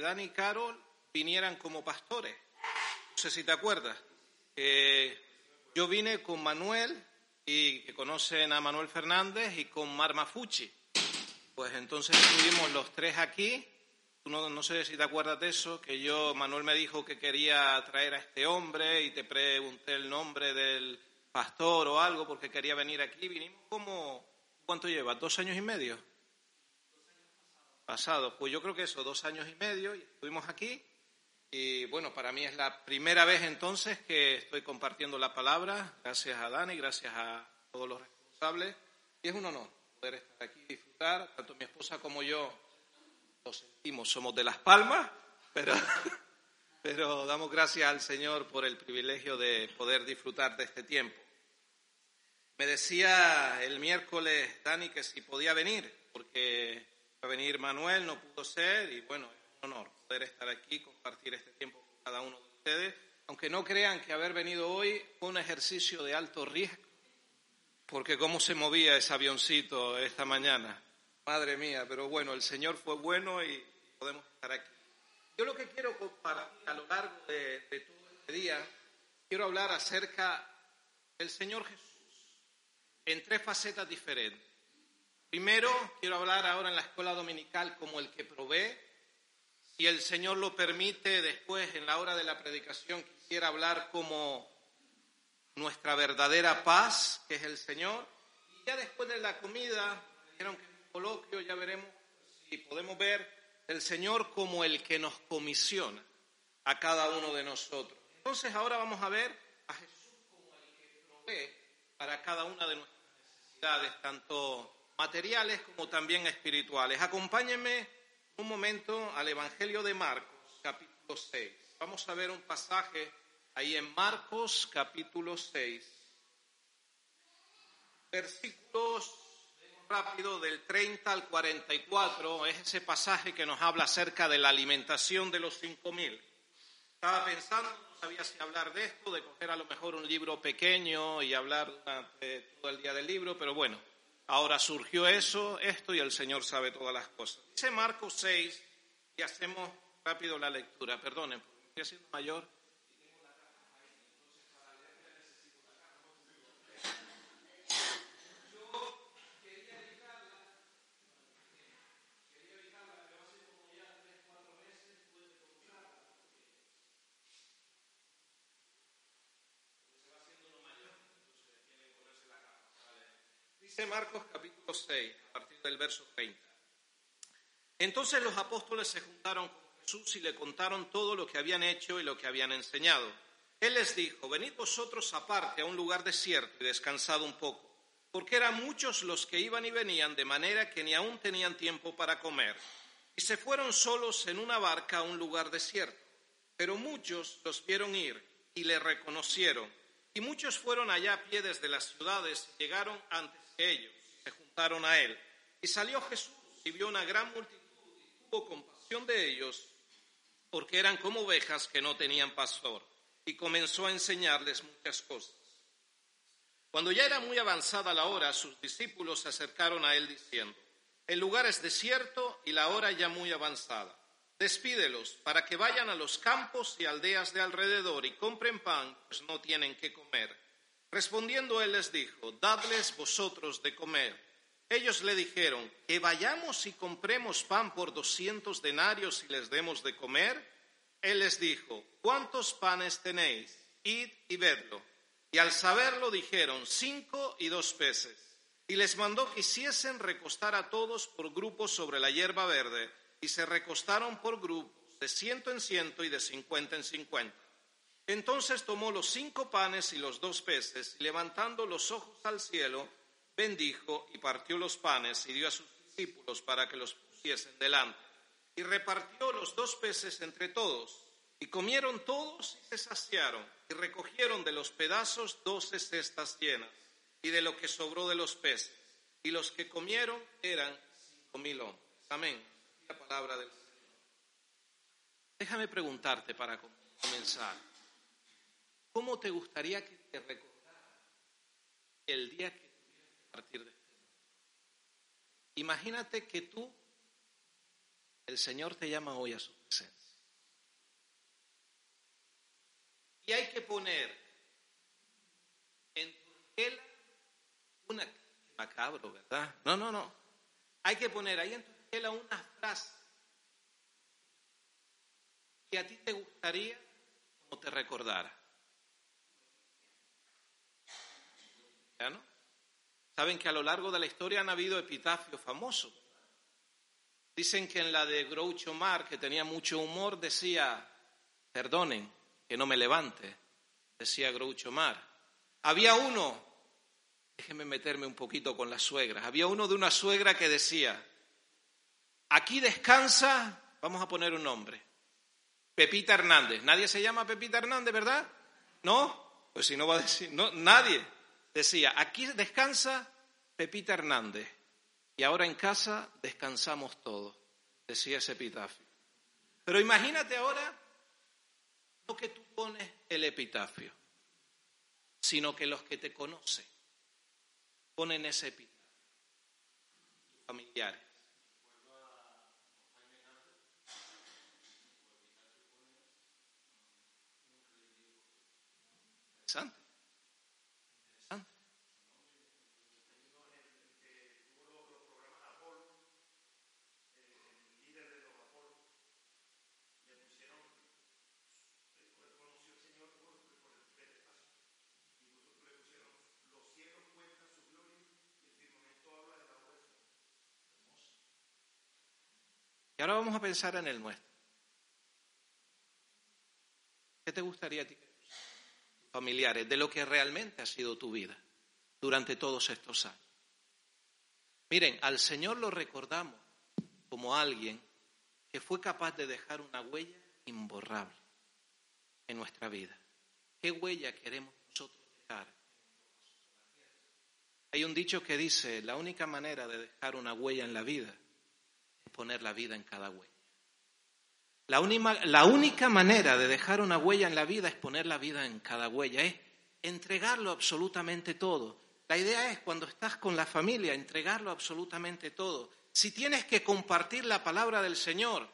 Dani y Carol vinieran como pastores. No sé si te acuerdas. yo vine con Manuel, y que conocen a Manuel Fernández, y con Marma Fucci. Pues entonces estuvimos los tres aquí. No, no sé si te acuerdas de eso, que yo, Manuel me dijo que quería traer a este hombre y te pregunté el nombre del pastor o algo porque quería venir aquí. Vinimos como, ¿cuánto lleva? ¿Dos años y medio? Pasado. Pues yo creo que eso, dos años y medio y estuvimos aquí. Y bueno, para mí es la primera vez entonces que estoy compartiendo la palabra. Gracias a Dani, gracias a todos los responsables. Y es un honor poder estar aquí y disfrutar. Tanto mi esposa como yo lo sentimos, somos de Las Palmas, pero, pero damos gracias al Señor por el privilegio de poder disfrutar de este tiempo. Me decía el miércoles Dani que si podía venir, porque a venir Manuel, no pudo ser, y bueno, es un honor poder estar aquí, compartir este tiempo con cada uno de ustedes, aunque no crean que haber venido hoy fue un ejercicio de alto riesgo porque cómo se movía ese avioncito esta mañana. Madre mía, pero bueno, el Señor fue bueno y podemos estar aquí. Yo lo que quiero compartir a lo largo de, todo este día, quiero hablar acerca del Señor Jesús en tres facetas diferentes. Primero, quiero hablar ahora en la escuela dominical como el que provee. Si el Señor lo permite, después en la hora de la predicación quisiera hablar como nuestra verdadera paz, que es el Señor. Y ya después de la comida, dijeron que en un coloquio ya veremos si podemos ver el Señor como el que nos comisiona a cada uno de nosotros. Entonces ahora vamos a ver a Jesús como el que provee para cada una de nuestras necesidades, tanto materiales como también espirituales. Acompáñenme un momento al Evangelio de Marcos, capítulo 6. Vamos a ver un pasaje ahí en Marcos capítulo 6, versículos rápido del 30 al 44, es ese pasaje que nos habla acerca de la alimentación de los cinco mil. Estaba pensando, no sabía si hablar de esto, de coger a lo mejor un libro pequeño y hablar durante todo el día del libro, pero bueno, ahora surgió eso, esto y el Señor sabe todas las cosas. Dice Marcos 6 y hacemos rápido la lectura, perdonen, porque estoy haciendo mayor Marcos capítulo 6, a partir del verso 30. Entonces los apóstoles se juntaron con Jesús y le contaron todo lo que habían hecho y lo que habían enseñado. Él les dijo, venid vosotros aparte a un lugar desierto y descansad un poco, porque eran muchos los que iban y venían, de manera que ni aún tenían tiempo para comer. Y se fueron solos en una barca a un lugar desierto. Pero muchos los vieron ir y le reconocieron. Y muchos fueron allá a pie desde las ciudades y llegaron antes ellos se juntaron a él. Y salió Jesús y vio una gran multitud y tuvo compasión de ellos, porque eran como ovejas que no tenían pastor, y comenzó a enseñarles muchas cosas. Cuando ya era muy avanzada la hora, sus discípulos se acercaron a él diciendo, el lugar es desierto y la hora ya muy avanzada. Despídelos para que vayan a los campos y aldeas de alrededor y compren pan, pues no tienen que comer. Respondiendo él les dijo, dadles vosotros de comer. Ellos le dijeron, que vayamos y compremos pan por doscientos denarios y les demos de comer. Él les dijo, ¿cuántos panes tenéis? Id y vedlo. Y al saberlo dijeron, cinco y dos peces. Y les mandó que hiciesen recostar a todos por grupos sobre la hierba verde. Y se recostaron por grupos, de ciento en ciento y de cincuenta en cincuenta. Entonces tomó los cinco panes y los dos peces, y levantando los ojos al cielo, bendijo y partió los panes y dio a sus discípulos para que los pusiesen delante. Y repartió los dos peces entre todos. Y comieron todos y se saciaron, y recogieron de los pedazos doce cestas llenas, y de lo que sobró de los peces. Y los que comieron eran cinco mil hombres. Amén. La palabra del Señor. Déjame preguntarte para comenzar. ¿Cómo te gustaría que te recordara el día que que partir de Imagínate que tú el Señor te llama hoy a su presencia. Y hay que poner en tu una macabro, ¿verdad? No, no, no. Hay que poner ahí en tu una frase que a ti te gustaría como te recordara. ¿Ya no? Saben que a lo largo de la historia han habido epitafios famosos. Dicen que en la de Groucho Mar, que tenía mucho humor, decía, perdonen que no me levante, decía Groucho Mar. Había uno, déjenme meterme un poquito con las suegras, había uno de una suegra que decía, aquí descansa, vamos a poner un nombre, Pepita Hernández. Nadie se llama Pepita Hernández, ¿verdad? ¿No? Pues si no va a decir, no, nadie. Decía, aquí descansa Pepita Hernández y ahora en casa descansamos todos, decía ese epitafio. Pero imagínate ahora no que tú pones el epitafio, sino que los que te conocen ponen ese epitafio, familiares. Interesante. Y ahora vamos a pensar en el nuestro. ¿Qué te gustaría a ti? Familiares, de lo que realmente ha sido tu vida durante todos estos años. Miren, al Señor lo recordamos como alguien que fue capaz de dejar una huella imborrable en nuestra vida. ¿Qué huella queremos nosotros dejar? Hay un dicho que dice, la única manera de dejar una huella en la vida poner la vida en cada huella. La, la única manera de dejar una huella en la vida es poner la vida en cada huella, es entregarlo absolutamente todo. La idea es cuando estás con la familia, entregarlo absolutamente todo. Si tienes que compartir la palabra del Señor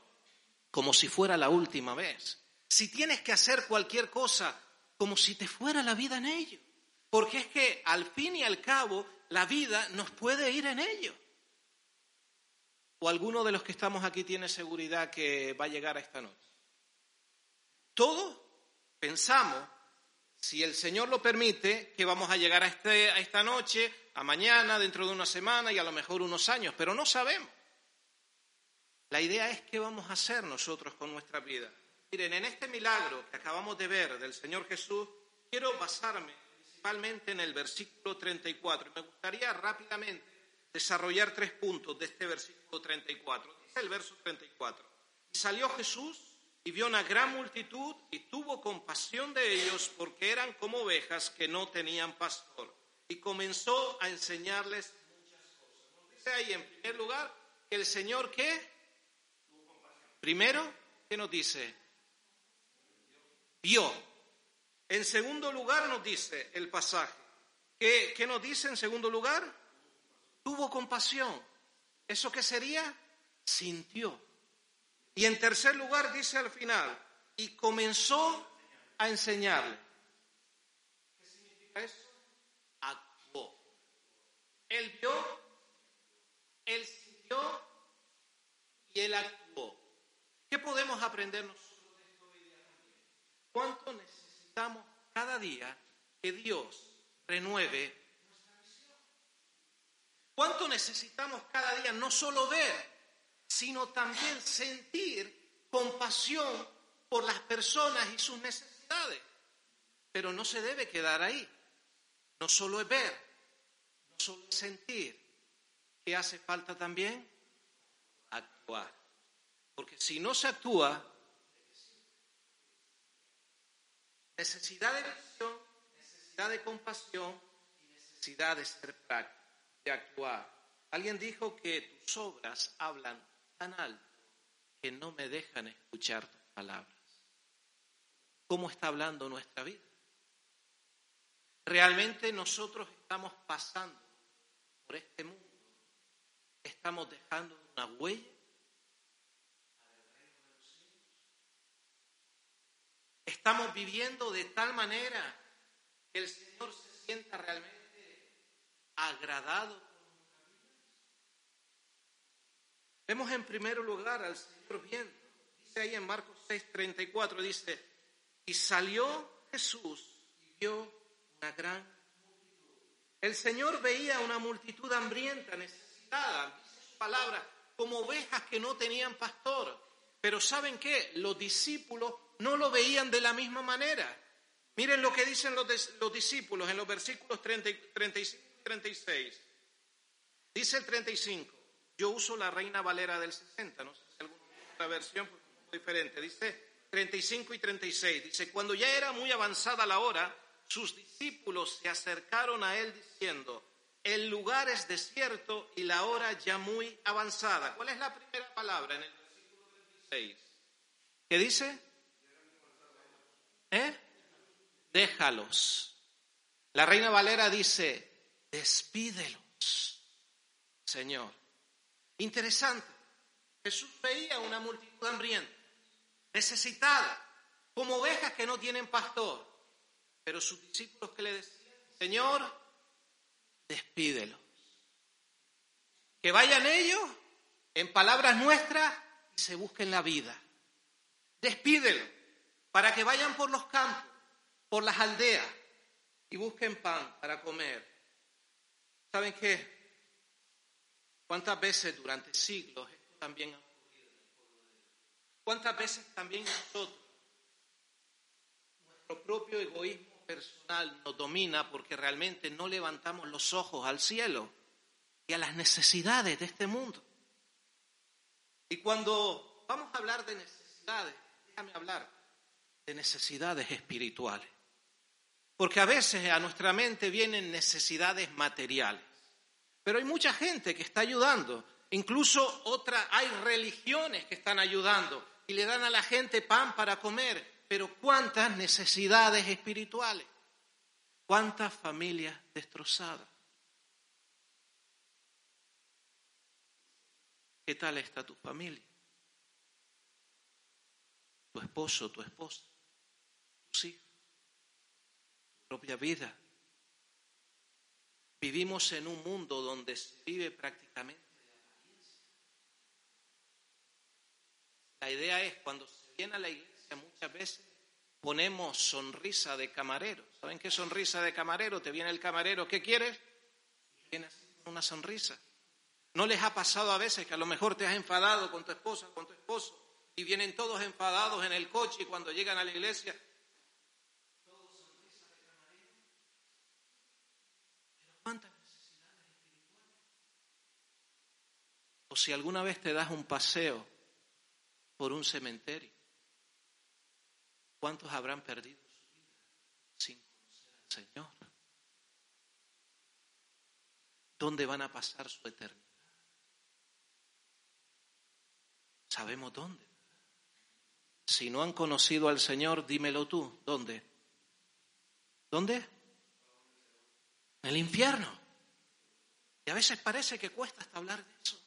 como si fuera la última vez, si tienes que hacer cualquier cosa como si te fuera la vida en ello, porque es que al fin y al cabo la vida nos puede ir en ello. ¿O alguno de los que estamos aquí tiene seguridad que va a llegar a esta noche? Todos pensamos, si el Señor lo permite, que vamos a llegar a, este, a esta noche, a mañana, dentro de una semana y a lo mejor unos años, pero no sabemos. La idea es qué vamos a hacer nosotros con nuestra vida. Miren, en este milagro que acabamos de ver del Señor Jesús, quiero basarme principalmente en el versículo 34. Me gustaría rápidamente desarrollar tres puntos de este versículo 34. Dice el verso 34. Y salió Jesús y vio una gran multitud y tuvo compasión de ellos porque eran como ovejas que no tenían pastor. Y comenzó a enseñarles muchas cosas. dice ahí en primer lugar que el Señor qué? Primero, ¿qué nos dice? Vio. En segundo lugar nos dice el pasaje. ¿Qué, qué nos dice en segundo lugar? Tuvo compasión. ¿Eso qué sería? Sintió. Y en tercer lugar dice al final, y comenzó a enseñarle. ¿Qué significa eso? Actuó. Él vio, él sintió y él actuó. ¿Qué podemos aprender nosotros de esto ¿Cuánto necesitamos cada día que Dios renueve ¿Cuánto necesitamos cada día no solo ver, sino también sentir compasión por las personas y sus necesidades? Pero no se debe quedar ahí. No solo es ver, no solo es sentir. ¿Qué hace falta también? Actuar. Porque si no se actúa, necesidad de visión, necesidad de compasión y necesidad de ser práctico de actuar. Alguien dijo que tus obras hablan tan alto que no me dejan escuchar tus palabras. ¿Cómo está hablando nuestra vida? Realmente nosotros estamos pasando por este mundo. Estamos dejando una huella. Estamos viviendo de tal manera que el Señor se sienta realmente agradado. Vemos en primer lugar al Señor viendo. Dice ahí en Marcos 6:34, dice, y salió Jesús y vio una gran multitud. El Señor veía una multitud hambrienta, necesitada, dice su palabra, como ovejas que no tenían pastor. Pero ¿saben qué? Los discípulos no lo veían de la misma manera. Miren lo que dicen los, los discípulos en los versículos 30, 35 y 36. Dice el 35, yo uso la Reina Valera del 60, no sé si alguna otra versión diferente. Dice 35 y 36, dice, cuando ya era muy avanzada la hora, sus discípulos se acercaron a él diciendo, el lugar es desierto y la hora ya muy avanzada. ¿Cuál es la primera palabra en el versículo 36? ¿Qué dice? ¿Eh? Déjalos. La reina Valera dice, despídelos, Señor. Interesante. Jesús veía una multitud hambrienta, necesitada, como ovejas que no tienen pastor. Pero sus discípulos que le decían, Señor, despídelos. Que vayan ellos, en palabras nuestras, y se busquen la vida. Despídelos para que vayan por los campos, por las aldeas y busquen pan para comer. ¿Saben qué? ¿Cuántas veces durante siglos esto también ha ocurrido en el? ¿Cuántas veces también nosotros, nuestro propio egoísmo personal nos domina porque realmente no levantamos los ojos al cielo y a las necesidades de este mundo? Y cuando vamos a hablar de necesidades, déjame hablar de necesidades espirituales. Porque a veces a nuestra mente vienen necesidades materiales. Pero hay mucha gente que está ayudando. Incluso otra, hay religiones que están ayudando y le dan a la gente pan para comer. Pero ¿cuántas necesidades espirituales? ¿Cuántas familias destrozadas? ¿Qué tal está tu familia? Tu esposo, tu esposa propia vida. Vivimos en un mundo donde se vive prácticamente. La idea es, cuando se viene a la iglesia muchas veces ponemos sonrisa de camarero. ¿Saben qué sonrisa de camarero? Te viene el camarero, ¿qué quieres? Tienes una sonrisa. ¿No les ha pasado a veces que a lo mejor te has enfadado con tu esposa, con tu esposo, y vienen todos enfadados en el coche y cuando llegan a la iglesia ¿Cuántas necesidades espirituales? O si alguna vez te das un paseo por un cementerio, ¿cuántos habrán perdido sin conocer al Señor? ¿Dónde van a pasar su eternidad? Sabemos dónde. Si no han conocido al Señor, dímelo tú. ¿Dónde? ¿Dónde? en el infierno. Y a veces parece que cuesta hasta hablar de eso.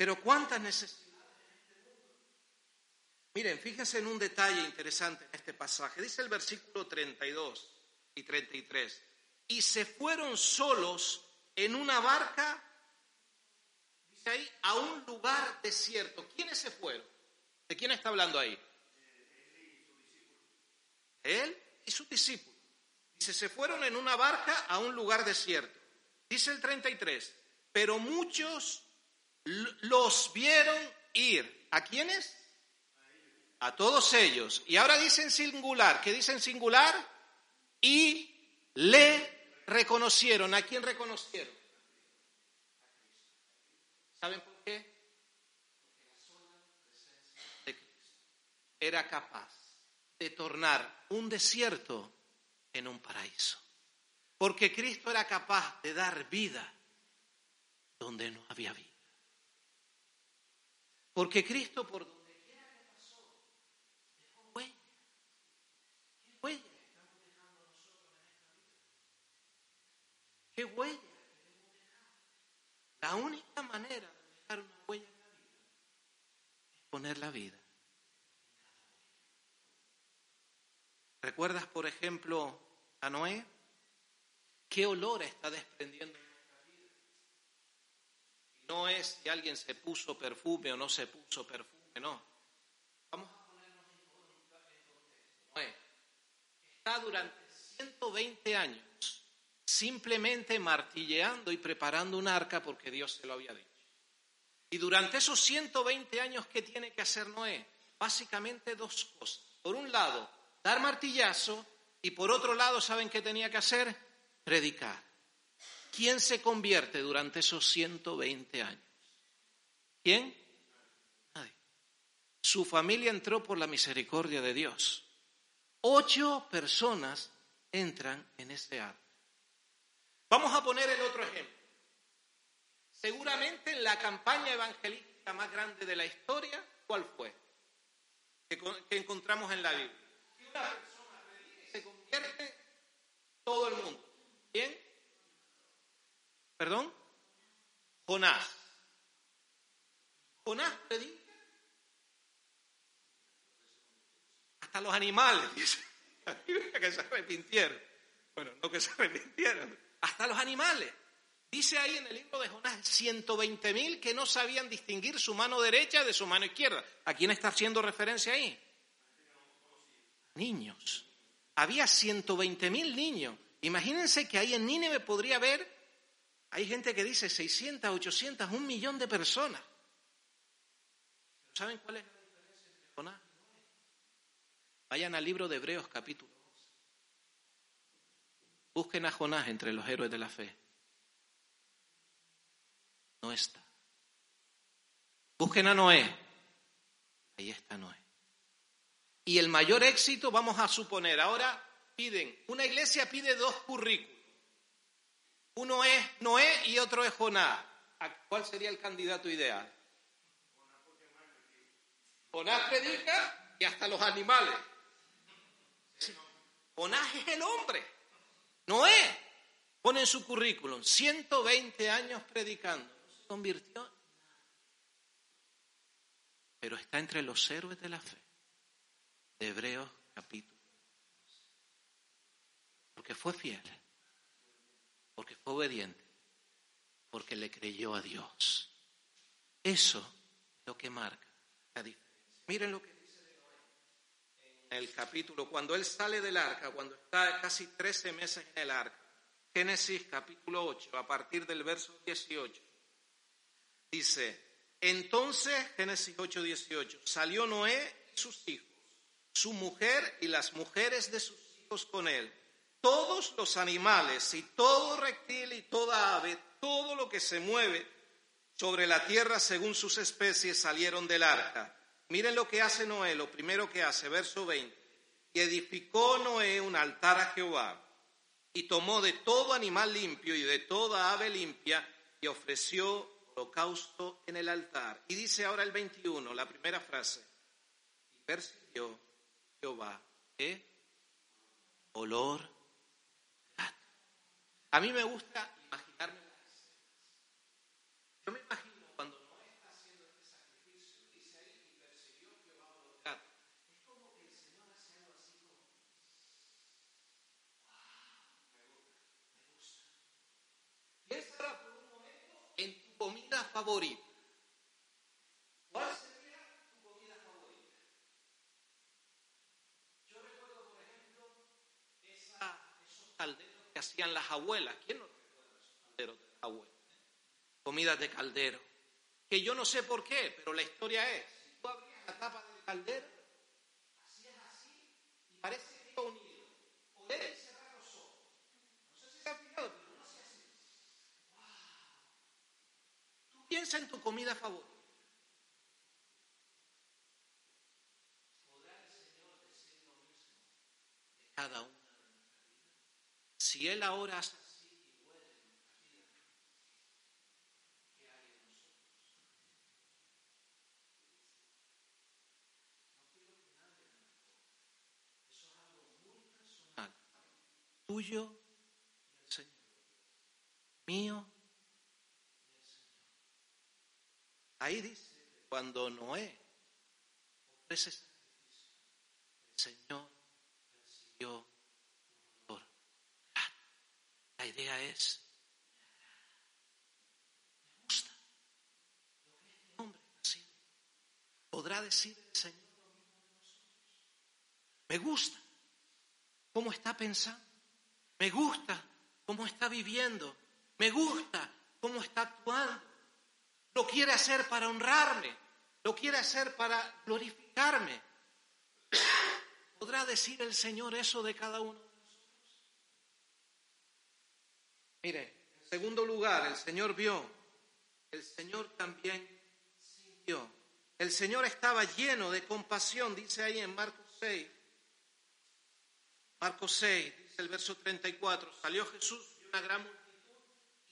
Pero cuántas necesidades Miren, fíjense en un detalle interesante en este pasaje. Dice el versículo 32 y 33. Y se fueron solos en una barca, dice ahí, a un lugar desierto. ¿Quiénes se fueron? ¿De quién está hablando ahí? Él y sus discípulos. Dice, se fueron en una barca a un lugar desierto. Dice el 33, pero muchos los vieron ir. ¿A quiénes? A todos ellos. Y ahora dicen singular. ¿Qué dicen singular? Y le reconocieron. ¿A quién reconocieron? ¿Saben por qué? Era capaz de tornar un desierto en un paraíso. Porque Cristo era capaz de dar vida donde no había vida. Porque Cristo por donde quiera que pasó, dejó huella. ¿Qué huella estamos dejando nosotros en esta vida? ¿Qué huella dejar? La única manera de dejar una huella en la vida es poner la vida ¿Recuerdas, por ejemplo, a Noé? ¿Qué olor está desprendiendo? No es si alguien se puso perfume o no se puso perfume, no. Vamos a ponernos contexto. Noé está durante 120 años simplemente martilleando y preparando un arca porque Dios se lo había dicho. Y durante esos 120 años, ¿qué tiene que hacer Noé? Básicamente dos cosas. Por un lado, dar martillazo y por otro lado, ¿saben qué tenía que hacer? Predicar. ¿Quién se convierte durante esos 120 años? ¿Quién? Nadie. Su familia entró por la misericordia de Dios. Ocho personas entran en ese arca. Vamos a poner el otro ejemplo. Seguramente en la campaña evangelística más grande de la historia, ¿cuál fue? Que, encontramos en la Biblia. una persona se convierte todo el mundo. ¿Quién? ¿Perdón? Jonás. Jonás predica. Hasta los animales, dice. que se. Bueno, no que se arrepintieron. Hasta los animales. Dice ahí en el libro de Jonás, 120 mil que no sabían distinguir su mano derecha de su mano izquierda. ¿A quién está haciendo referencia ahí? Niños. Había 120 mil niños. Imagínense que ahí en Nínive podría haber, hay gente que dice 600, 800, un millón de personas. ¿Saben cuál es la diferencia entre Jonás? Vayan al libro de Hebreos capítulo 11. Busquen a Jonás entre los héroes de la fe no está. Busquen a Noé. Ahí está Noé. Y el mayor éxito, vamos a suponer, ahora piden, una iglesia pide dos currículos. Uno es Noé y otro es Jonás. ¿Cuál sería el candidato ideal? Jonás predica y hasta los animales. Jonás es el hombre. Noé pone en su currículum 120 años predicando convirtió, pero está entre los héroes de la fe de Hebreos capítulo. Porque fue fiel, porque fue obediente, porque le creyó a Dios. Eso es lo que marca la diferencia. Miren lo que dice en el capítulo, cuando él sale del arca, cuando está casi 13 meses en el arca. Génesis capítulo 8, a partir del verso 18. Dice, entonces, Génesis 8, 18, salió Noé y sus hijos, su mujer y las mujeres de sus hijos con él, todos los animales y todo reptil y toda ave, todo lo que se mueve sobre la tierra según sus especies salieron del arca. Miren lo que hace Noé, lo primero que hace, verso 20. Y edificó Noé un altar a Jehová y tomó de todo animal limpio y de toda ave limpia y ofreció holocausto en el altar. Y dice ahora el 21, la primera frase, y persiguió Jehová, ¿qué? Olor A mí me gusta imaginarme las Yo me imagino cuando no está haciendo este sacrificio, dice ahí, y persiguió Jehová olor gato. Es como que el Señor hace algo así como, wow, me gusta, me gusta. Piensa comida favorita. ¿Cuál sería tu comida favorita? Yo recuerdo, por ejemplo, esos calderos que hacían las abuelas. ¿Quién no recuerda de las abuelas? Comidas de caldero. Que yo no sé por qué, pero la historia es, si tú abrías la tapa del caldero, hacías así y parece que iba unido. Poder cerrar los ojos. No sé si se ha fijado, Piensa en tu comida favorita. ¿Podrá el Señor decir lo mismo de cada una de nuestras vidas? Si Él ahora hace así y huele en nuestra vida, ¿qué hay en nosotros? No quiero que nadie me responda. Eso es algo muy personal, tuyo Señor, mío Ahí dice, cuando Noé ofrece el Señor dolor. La idea es, me gusta que hombre haciendo. Podrá decir el Señor Me gusta cómo está pensando. Me gusta cómo está viviendo. Me gusta cómo está actuando. Lo quiere hacer para honrarme. Lo quiere hacer para glorificarme. ¿Podrá decir el Señor eso de cada uno de nosotros? Mire, en segundo lugar, el Señor vio, el Señor también sintió. El Señor estaba lleno de compasión, dice ahí en Marcos 6. Marcos 6, dice el verso 34, salió Jesús y una gran multitud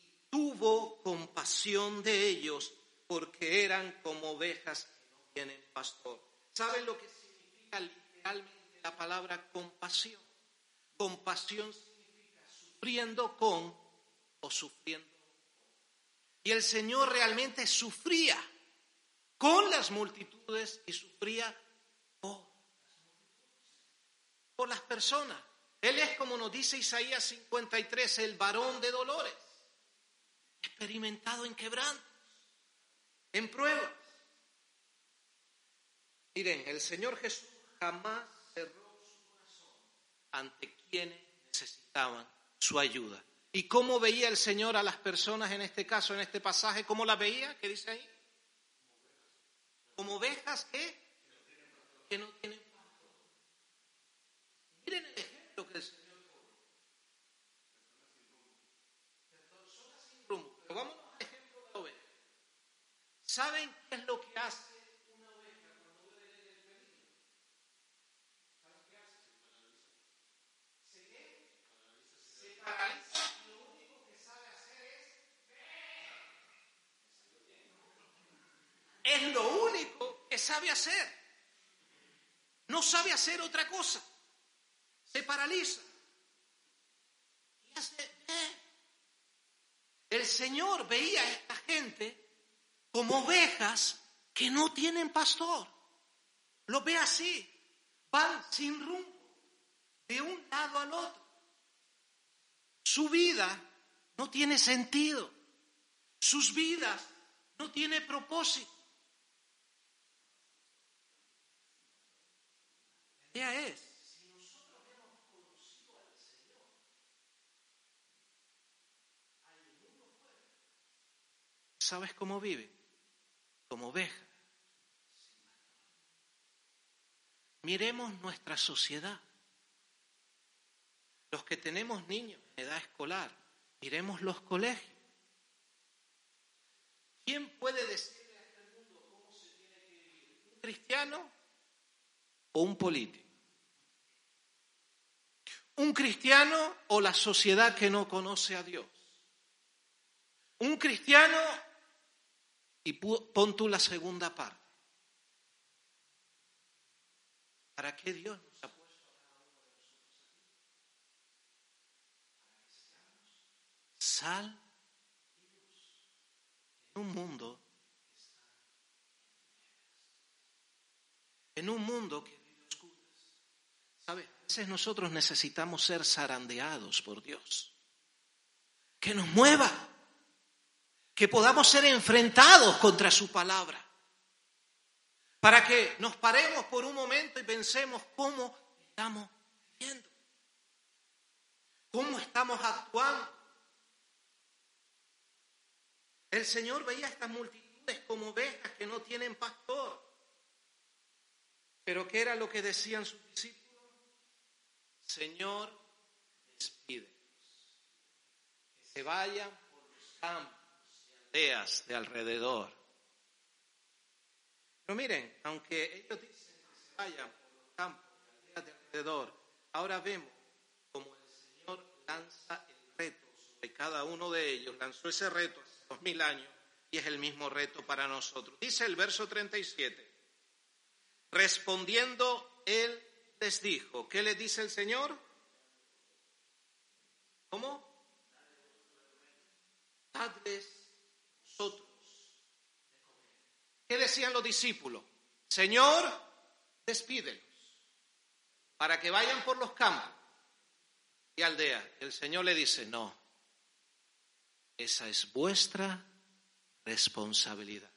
y tuvo compasión de ellos porque eran como ovejas que no tienen pastor. ¿Saben lo que significa literalmente? la palabra compasión. Compasión significa sufriendo con o sufriendo. Y el Señor realmente sufría con las multitudes y sufría por por las personas. Él es, como nos dice Isaías 53, el varón de dolores, experimentado en quebrantos, en pruebas. Miren, el Señor Jesús jamás ante quienes necesitaban su ayuda. ¿Y cómo veía el Señor a las personas en este caso, en este pasaje? ¿Cómo las veía? ¿Qué dice ahí? Como ovejas que, que no tienen pastor. Miren el ejemplo que el Señor. Pero vamos al ejemplo de la oveja. ¿Saben qué es lo que hace es lo único que sabe hacer. No sabe hacer otra cosa. Se paraliza. Y hace, eh. El Señor veía a esta gente como ovejas que no tienen pastor. Lo ve así. Van sin rumbo, de un lado al otro. Su vida no tiene sentido. Sus vidas no tienen propósito. es, si nosotros hemos conocido al Señor, hay mundo fuera. ¿Sabes cómo vive? Como oveja. Miremos nuestra sociedad. Los que tenemos niños en edad escolar, miremos los colegios. ¿Quién puede decirle a este mundo cómo se tiene que vivir? ¿Un cristiano o un político? ¿Un cristiano o la sociedad que no conoce a Dios? Un cristiano y pon tú la segunda parte. ¿Para qué Dios nos ha puesto a sal en un mundo en un mundo que oscuras. ¿Sabes? veces nosotros necesitamos ser zarandeados por Dios. Que nos mueva. Que podamos ser enfrentados contra su palabra. Para que nos paremos por un momento y pensemos cómo estamos viviendo. Cómo estamos actuando. El Señor veía a estas multitudes como ovejas que no tienen pastor. Pero ¿qué era lo que decían sus discípulos? Señor, despídelos. Que se vayan por los campos aldeas de alrededor. Pero miren, aunque ellos dicen que se vayan por los campos y aldeas de alrededor, ahora vemos como el Señor lanza el reto sobre cada uno de ellos. Lanzó ese reto hace dos mil años y es el mismo reto para nosotros. Dice el verso 37. Respondiendo él les dijo, ¿qué les dice el Señor? ¿Cómo? Dadles vosotros ¿Qué decían los discípulos? Señor, despídelos para que vayan por los campos y aldea. El Señor le dice, no, esa es vuestra responsabilidad.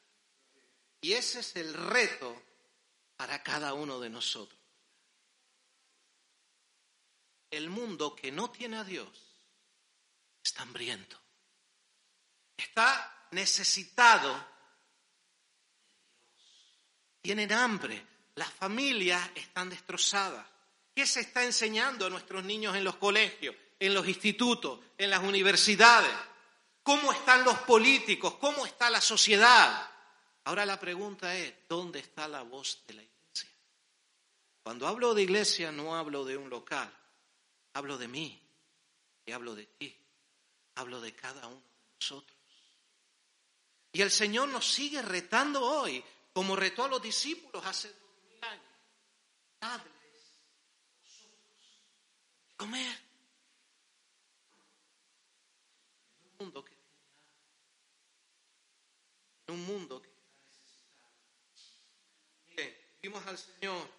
Y ese es el reto para cada uno de nosotros. El mundo que no tiene a Dios está hambriento, está necesitado tienen hambre, las familias están destrozadas. ¿Qué se está enseñando a nuestros niños en los colegios, en los institutos, en las universidades? ¿Cómo están los políticos? ¿Cómo está la sociedad? Ahora la pregunta es, ¿dónde está la voz de la iglesia? Cuando hablo de iglesia no hablo de un local, hablo de mí y hablo de ti, hablo de cada uno de nosotros. Y el Señor nos sigue retando hoy como retó a los discípulos hace dos mil años. Dadles vosotros comer. En un mundo que en un mundo que está necesitado. Vimos al Señor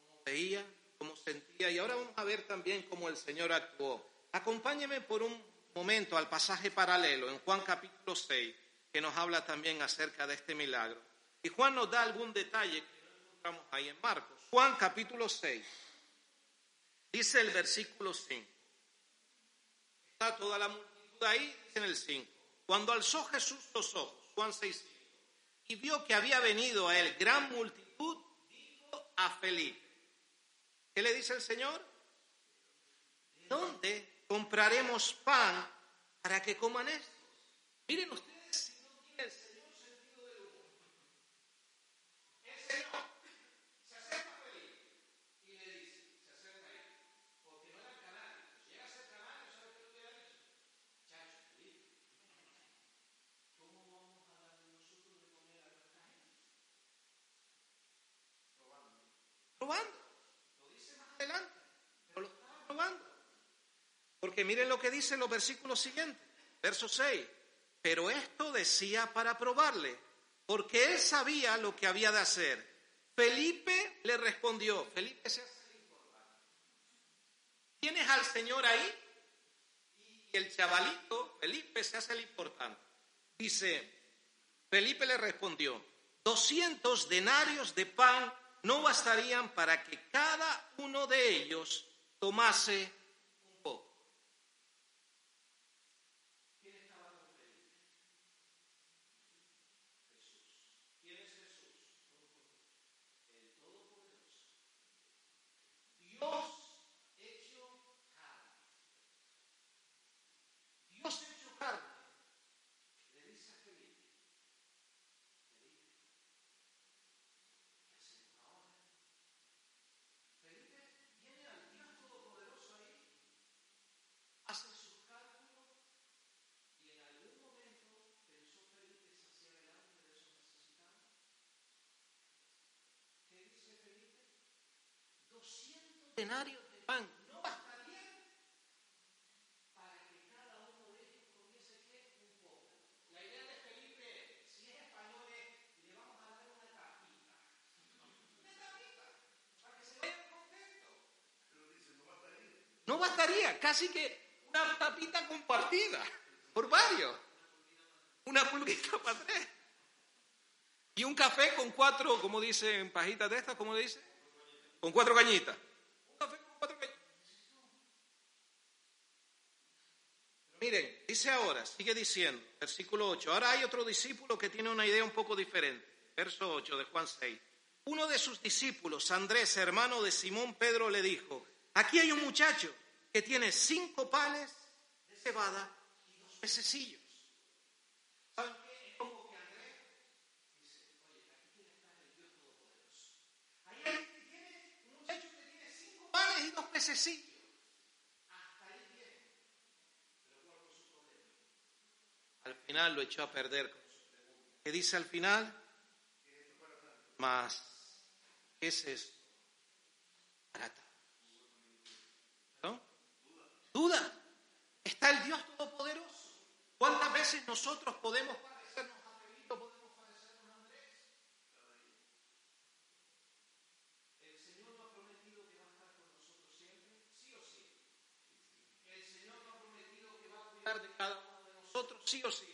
como veía, como sentía, y ahora vamos a ver también cómo el Señor actuó. Acompáñeme por un momento al pasaje paralelo en Juan capítulo 6, que nos habla también acerca de este milagro. Y Juan nos da algún detalle que no encontramos ahí en Marcos. Juan capítulo 6. Dice el versículo 5. Está toda la multitud ahí, dice en el 5. Cuando alzó Jesús los ojos, Juan 6, y vio que había venido a él gran multitud, dijo a Felipe. ¿Qué le dice el Señor? ¿De dónde compraremos pan para que coman esto? Miren ustedes Porque miren lo que dicen los versículos siguientes, verso 6. Pero esto decía para probarle, porque él sabía lo que había de hacer. Felipe le respondió, Felipe se hace. Tienes al Señor ahí y el chavalito, Felipe se hace el importante. Dice, Felipe le respondió, 200 denarios de pan no bastarían para que cada uno de ellos tomase Dios denarios de pan no bastaría para que cada uno de ellos comiese que un poco. La idea de Felipe, si es español, es le vamos a dar una tapita. Una tapita, para que se vayan contentos. Pero dice, no bastaría. No bastaría, casi que una tapita compartida por varios. Una pulguita para tres. Y un café con cuatro, como dicen pajitas de estas, ¿cómo le dice? Con cuatro cañitas. Miren, dice ahora, sigue diciendo, versículo 8, ahora hay otro discípulo que tiene una idea un poco diferente, verso 8 de Juan 6. Uno de sus discípulos, Andrés, hermano de Simón Pedro, le dijo, aquí hay un muchacho que tiene cinco panes de cebada y dos pececillos. ¿Saben qué? Es como que Andrés dice, oye, aquí está el Dios Todopoderoso. Ahí hay tiene un muchacho que tiene cinco panes y dos pececillos. Final lo echó a perder. ¿Qué dice al final? Más, ¿qué es esto? ¿No? Duda. ¿Está el Dios Todopoderoso? ¿Cuántas veces nosotros podemos parecernos a Felito, podemos parecernos a Andrés? El Señor nos ha prometido que va a estar con nosotros siempre, sí o sí. sí o sí.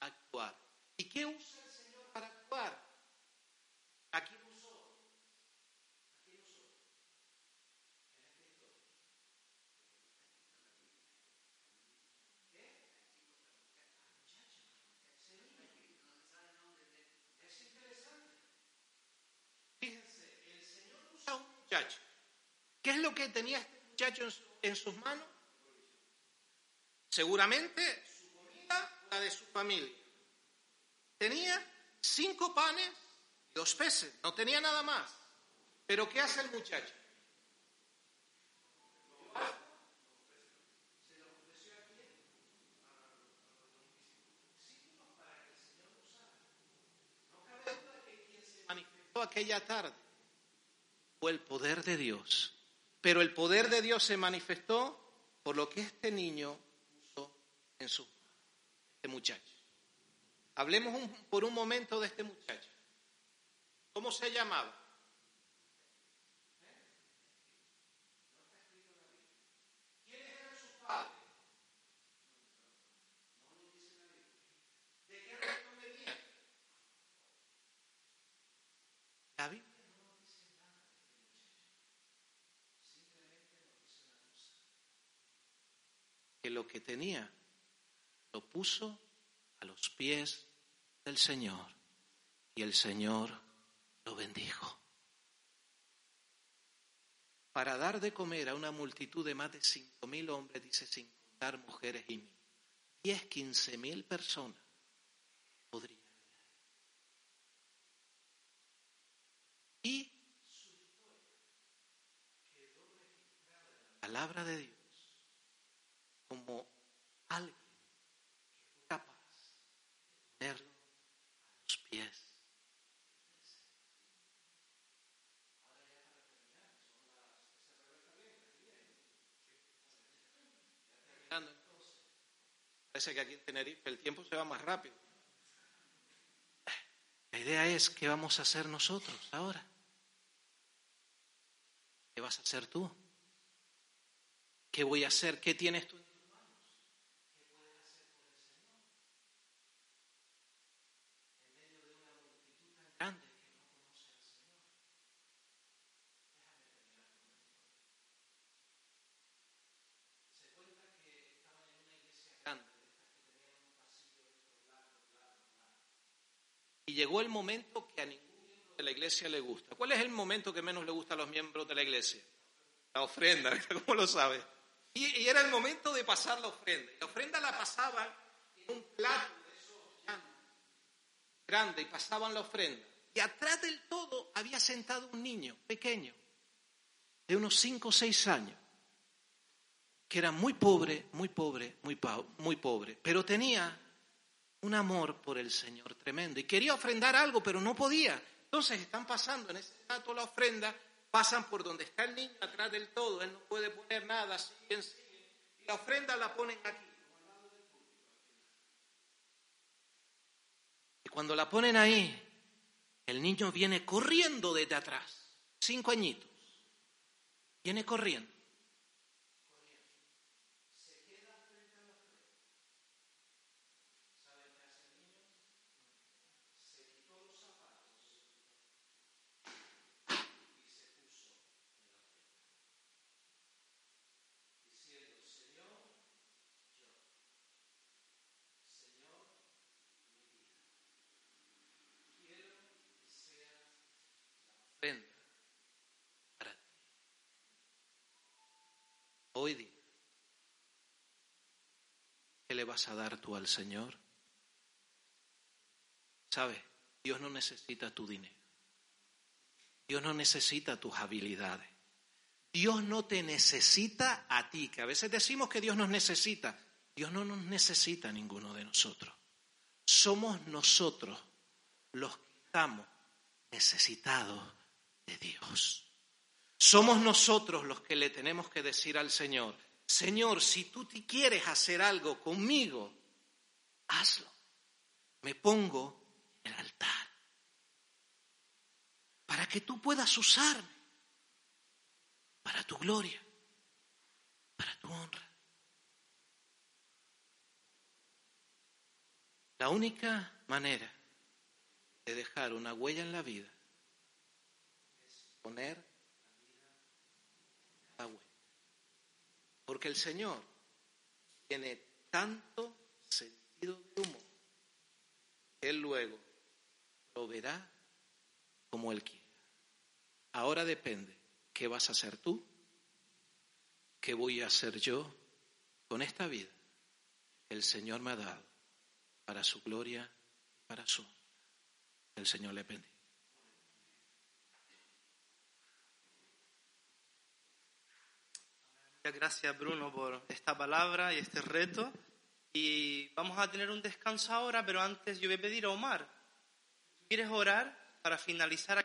actuar. ¿Y qué usa el Señor para actuar? ¿A quién usó? ¿A quién usó? Es interesante. Fíjense, el Señor usa a un muchacho. ¿Qué es lo que tenía este muchacho en, en sus manos? Seguramente su comida, la de su familia. Tenía cinco panes y dos peces, no tenía nada más. Pero ¿qué hace el muchacho? manifestó aquella tarde fue el poder de Dios. Pero el poder de Dios se manifestó por lo que este niño puso en su este muchacho. Hablemos un- por un momento de este muchacho. ¿Cómo se llamaba? ¿Quiénes eran sus padres? ¿De qué región venían? Cosa. Que lo que tenía lo puso a los pies del Señor y el Señor lo bendijo. Para dar de comer a una multitud de más de cinco mil hombres, dice sin contar mujeres y niños, diez, quince mil personas podrían. Y la palabra de Dios como alguien capaz de ponerlo pies. Parece que aquí en Tenerife el tiempo se va más rápido. La idea es qué vamos a hacer nosotros ahora. ¿Qué vas a hacer tú? ¿Qué voy a hacer? ¿Qué tienes tú en tus manos? ¿Qué puedes hacer por el Señor? En medio de una multitud tan grande que no conoce al Señor. Déjame terminar con esto. Se cuenta que estaban en una iglesia grande, de estas que tenían un pasillo de estos largos, largos, largos. Y llegó el momento que a ningún miembro de la iglesia le gusta. ¿Cuál es el momento que menos le gusta a los miembros de la iglesia? La ofrenda, ¿cómo lo sabe? Y, era el momento de pasar la ofrenda. La ofrenda la pasaban en un plato de esos grande y pasaban la ofrenda. Y atrás del todo había sentado un niño pequeño, de unos cinco o seis años, que era muy pobre, muy pobre, muy, muy pobre, pero tenía un amor por el Señor tremendo y quería ofrendar algo, pero no podía. Entonces están pasando en ese plato la ofrenda, pasan por donde está el niño atrás del todo, él no puede poner nada, siguen, siguen, y la ofrenda la ponen aquí. Y cuando la ponen ahí, el niño viene corriendo desde atrás, cinco añitos, viene corriendo. ofrenda para ti. Hoy ¿qué le vas a dar tú al Señor? ¿Sabes? Dios no necesita tu dinero. Dios no necesita tus habilidades. Dios no te necesita a ti, que a veces decimos que Dios nos necesita. Dios no nos necesita a ninguno de nosotros. Somos nosotros los que estamos necesitados de Dios. Somos nosotros los que le tenemos que decir al Señor, Señor, si tú te quieres hacer algo conmigo, hazlo. Me pongo en el altar para que tú puedas usarme para tu gloria, para tu honra. La única manera de dejar una huella en la vida es poner la huella. Porque el Señor tiene tanto sentido de humor Él luego lo verá como Él quiera. Ahora depende qué vas a hacer tú, qué voy a hacer yo con esta vida el Señor me ha dado para su gloria, para su. El Señor le bendiga. Gracias Bruno por esta palabra y este reto. Y vamos a tener un descanso ahora, pero antes yo voy a pedir a Omar, ¿quieres orar para finalizar?